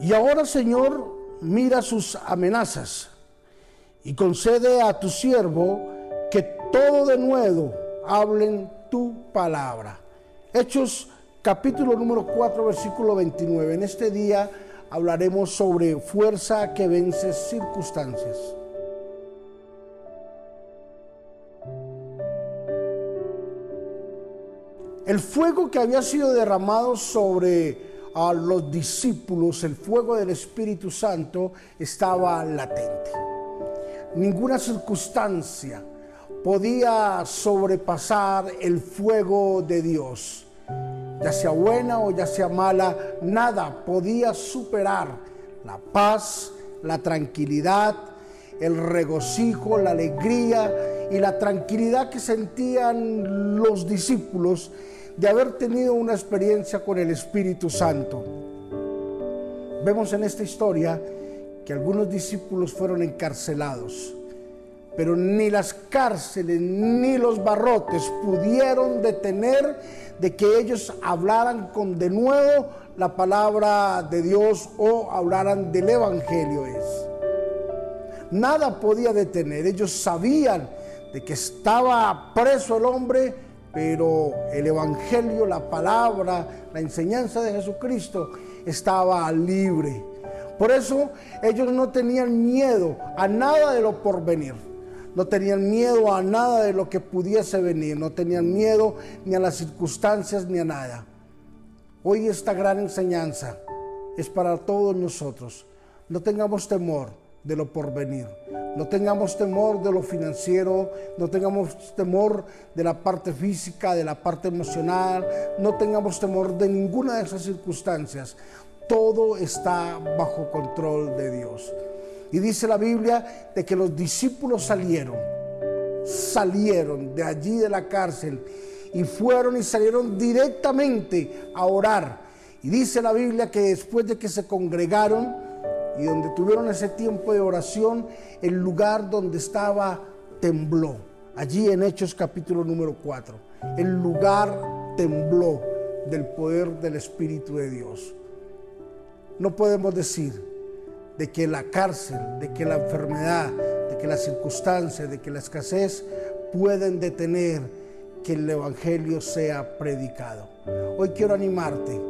Y ahora, Señor, mira sus amenazas y concede a tu siervo que todo de nuevo hablen tu palabra. Hechos capítulo número 4, versículo 29. En este día hablaremos sobre fuerza que vence circunstancias. El fuego que había sido derramado sobre a los discípulos, el fuego del Espíritu Santo, estaba latente. Ninguna circunstancia podía sobrepasar el fuego de Dios. Ya sea buena o ya sea mala, nada podía superar la paz, la tranquilidad, el regocijo, la alegría y la tranquilidad que sentían los discípulos de haber tenido una experiencia con el Espíritu Santo. Vemos en esta historia que algunos discípulos fueron encarcelados, pero ni las cárceles ni los barrotes pudieron detener de que ellos hablaran con de nuevo la palabra de Dios o hablaran del Evangelio es. Nada podía detener, ellos sabían de que estaba preso el hombre, pero el Evangelio, la palabra, la enseñanza de Jesucristo estaba libre. Por eso ellos no tenían miedo a nada de lo porvenir. No tenían miedo a nada de lo que pudiese venir. No tenían miedo ni a las circunstancias ni a nada. Hoy esta gran enseñanza es para todos nosotros. No tengamos temor de lo porvenir. No tengamos temor de lo financiero, no tengamos temor de la parte física, de la parte emocional, no tengamos temor de ninguna de esas circunstancias. Todo está bajo control de Dios. Y dice la Biblia de que los discípulos salieron, salieron de allí de la cárcel y fueron y salieron directamente a orar. Y dice la Biblia que después de que se congregaron, y donde tuvieron ese tiempo de oración, el lugar donde estaba tembló. Allí en Hechos capítulo número 4. El lugar tembló del poder del Espíritu de Dios. No podemos decir de que la cárcel, de que la enfermedad, de que las circunstancias, de que la escasez pueden detener que el Evangelio sea predicado. Hoy quiero animarte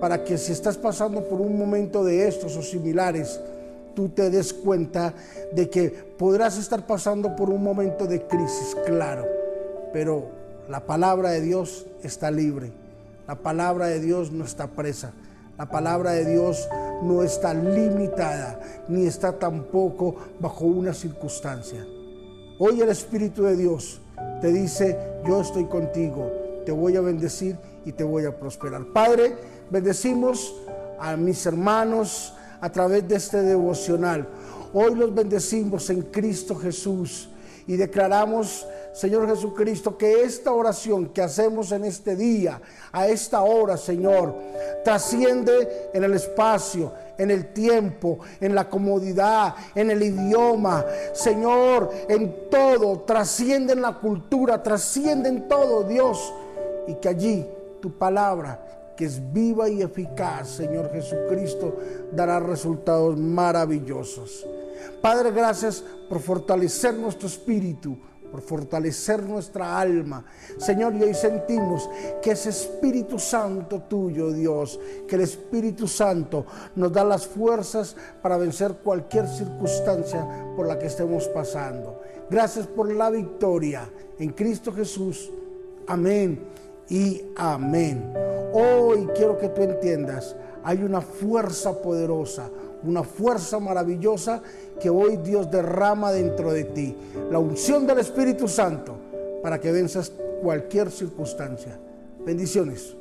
para que si estás pasando por un momento de estos o similares, tú te des cuenta de que podrás estar pasando por un momento de crisis, claro, pero la palabra de Dios está libre, la palabra de Dios no está presa, la palabra de Dios no está limitada, ni está tampoco bajo una circunstancia. Hoy el Espíritu de Dios te dice, yo estoy contigo, te voy a bendecir y te voy a prosperar. Padre, bendecimos a mis hermanos a través de este devocional. Hoy los bendecimos en Cristo Jesús y declaramos, Señor Jesucristo, que esta oración que hacemos en este día, a esta hora, Señor, trasciende en el espacio, en el tiempo, en la comodidad, en el idioma, Señor, en todo, trasciende en la cultura, trasciende en todo, Dios, y que allí tu palabra que es viva y eficaz, Señor Jesucristo, dará resultados maravillosos. Padre, gracias por fortalecer nuestro espíritu, por fortalecer nuestra alma. Señor, y hoy sentimos que ese Espíritu Santo tuyo, Dios, que el Espíritu Santo nos da las fuerzas para vencer cualquier circunstancia por la que estemos pasando. Gracias por la victoria en Cristo Jesús. Amén y amén. Hoy quiero que tú entiendas, hay una fuerza poderosa, una fuerza maravillosa que hoy Dios derrama dentro de ti. La unción del Espíritu Santo para que venzas cualquier circunstancia. Bendiciones.